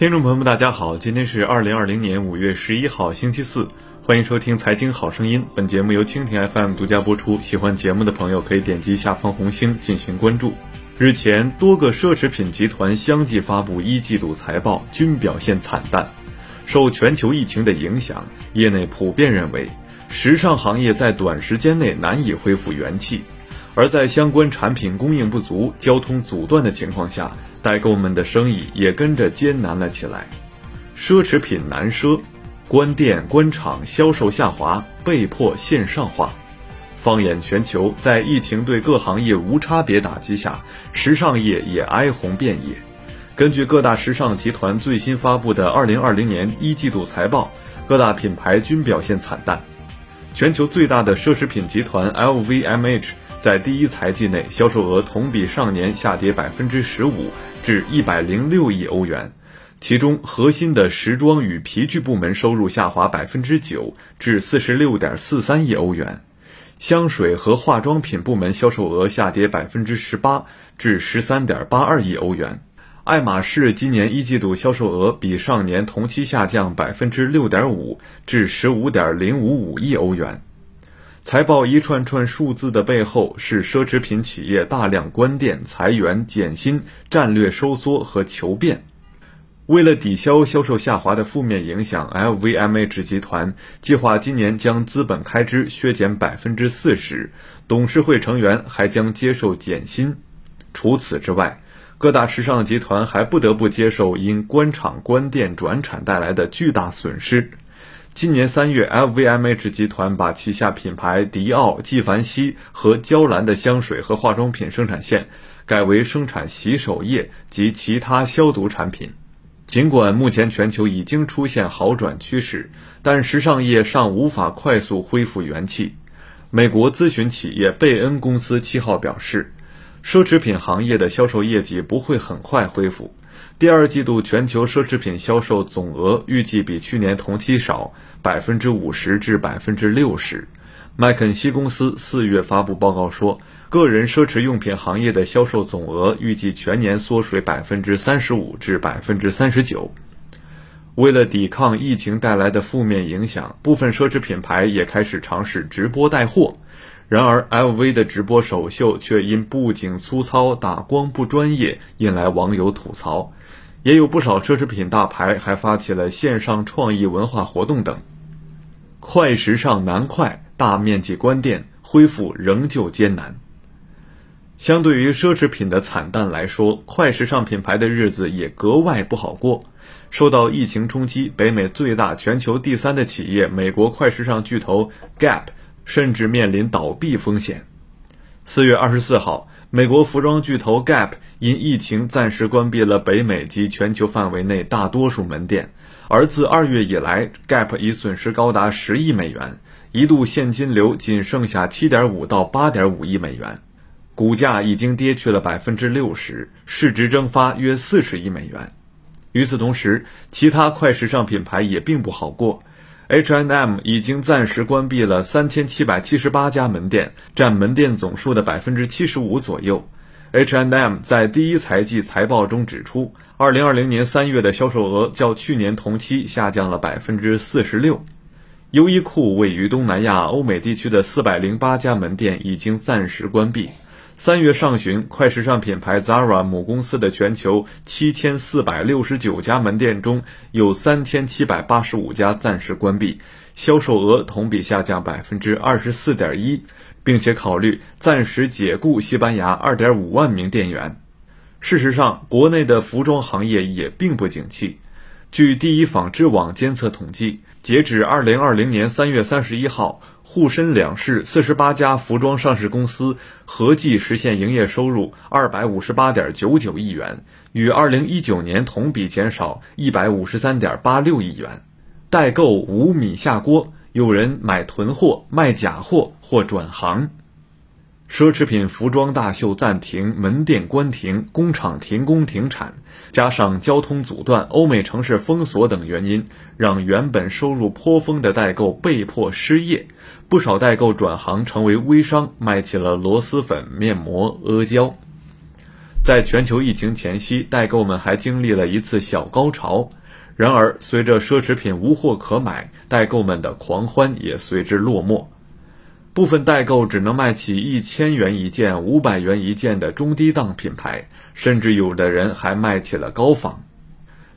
听众朋友们，大家好，今天是二零二零年五月十一号，星期四，欢迎收听《财经好声音》。本节目由蜻蜓 FM 独家播出。喜欢节目的朋友可以点击下方红星进行关注。日前，多个奢侈品集团相继发布一季度财报，均表现惨淡。受全球疫情的影响，业内普遍认为，时尚行业在短时间内难以恢复元气。而在相关产品供应不足、交通阻断的情况下，代购们的生意也跟着艰难了起来，奢侈品难奢，关店关厂，销售下滑，被迫线上化。放眼全球，在疫情对各行业无差别打击下，时尚业也哀鸿遍野。根据各大时尚集团最新发布的2020年一季度财报，各大品牌均表现惨淡。全球最大的奢侈品集团 LVMH 在第一财季内销售额同比上年下跌百分之十五。至一百零六亿欧元，其中核心的时装与皮具部门收入下滑百分之九，至四十六点四三亿欧元；香水和化妆品部门销售额下跌百分之十八，至十三点八二亿欧元；爱马仕今年一季度销售额比上年同期下降百分之六点五，至十五点零五五亿欧元。财报一串串数字的背后，是奢侈品企业大量关店、裁员、减薪、战略收缩和求变。为了抵消销售下滑的负面影响，LVMH 集团计划今年将资本开支削减百分之四十，董事会成员还将接受减薪。除此之外，各大时尚集团还不得不接受因关厂、关店、转产带来的巨大损失。今年三月，LVMH 集团把旗下品牌迪奥、纪梵希和娇兰的香水和化妆品生产线改为生产洗手液及其他消毒产品。尽管目前全球已经出现好转趋势，但时尚业尚无法快速恢复元气。美国咨询企业贝恩公司七号表示，奢侈品行业的销售业绩不会很快恢复。第二季度全球奢侈品销售总额预计比去年同期少百分之五十至百分之六十。麦肯锡公司四月发布报告说，个人奢侈用品行业的销售总额预计全年缩水百分之三十五至百分之三十九。为了抵抗疫情带来的负面影响，部分奢侈品牌也开始尝试直播带货。然而，LV 的直播首秀却因布景粗糙、打光不专业，引来网友吐槽。也有不少奢侈品大牌还发起了线上创意文化活动等。快时尚难快，大面积关店，恢复仍旧艰难。相对于奢侈品的惨淡来说，快时尚品牌的日子也格外不好过。受到疫情冲击，北美最大、全球第三的企业——美国快时尚巨头 Gap，甚至面临倒闭风险。四月二十四号。美国服装巨头 Gap 因疫情暂时关闭了北美及全球范围内大多数门店，而自二月以来，Gap 已损失高达十亿美元，一度现金流仅剩下七点五到八点五亿美元，股价已经跌去了百分之六十，市值蒸发约四十亿美元。与此同时，其他快时尚品牌也并不好过。H&M 已经暂时关闭了三千七百七十八家门店，占门店总数的百分之七十五左右。H&M 在第一财季财报中指出，二零二零年三月的销售额较去年同期下降了百分之四十六。优衣库位于东南亚、欧美地区的四百零八家门店已经暂时关闭。三月上旬，快时尚品牌 Zara 母公司的全球七千四百六十九家门店中有三千七百八十五家暂时关闭，销售额同比下降百分之二十四点一，并且考虑暂时解雇西班牙二点五万名店员。事实上，国内的服装行业也并不景气。据第一纺织网监测统计。截止二零二零年三月三十一号，沪深两市四十八家服装上市公司合计实现营业收入二百五十八点九九亿元，与二零一九年同比减少一百五十三点八六亿元。代购无米下锅，有人买囤货、卖假货或转行。奢侈品服装大秀暂停，门店关停，工厂停工停产，加上交通阻断、欧美城市封锁等原因，让原本收入颇丰的代购被迫失业。不少代购转行成为微商，卖起了螺蛳粉、面膜、阿胶。在全球疫情前夕，代购们还经历了一次小高潮。然而，随着奢侈品无货可买，代购们的狂欢也随之落寞。部分代购只能卖起一千元一件、五百元一件的中低档品牌，甚至有的人还卖起了高仿。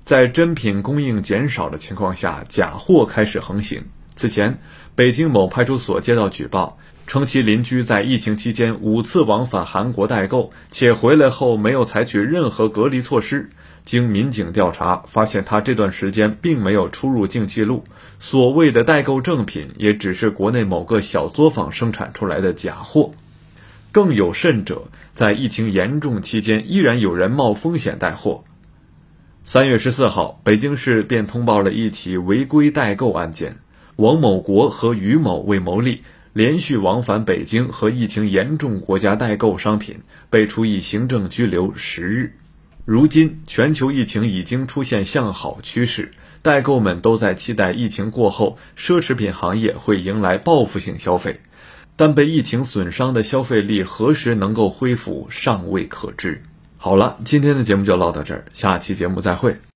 在真品供应减少的情况下，假货开始横行。此前，北京某派出所接到举报，称其邻居在疫情期间五次往返韩国代购，且回来后没有采取任何隔离措施。经民警调查，发现他这段时间并没有出入境记录，所谓的代购正品也只是国内某个小作坊生产出来的假货。更有甚者，在疫情严重期间，依然有人冒风险带货。三月十四号，北京市便通报了一起违规代购案件，王某国和于某为牟利，连续往返北京和疫情严重国家代购商品，被处以行政拘留十日。如今，全球疫情已经出现向好趋势，代购们都在期待疫情过后，奢侈品行业会迎来报复性消费。但被疫情损伤的消费力何时能够恢复，尚未可知。好了，今天的节目就唠到这儿，下期节目再会。